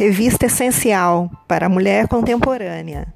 Revista essencial para a mulher contemporânea.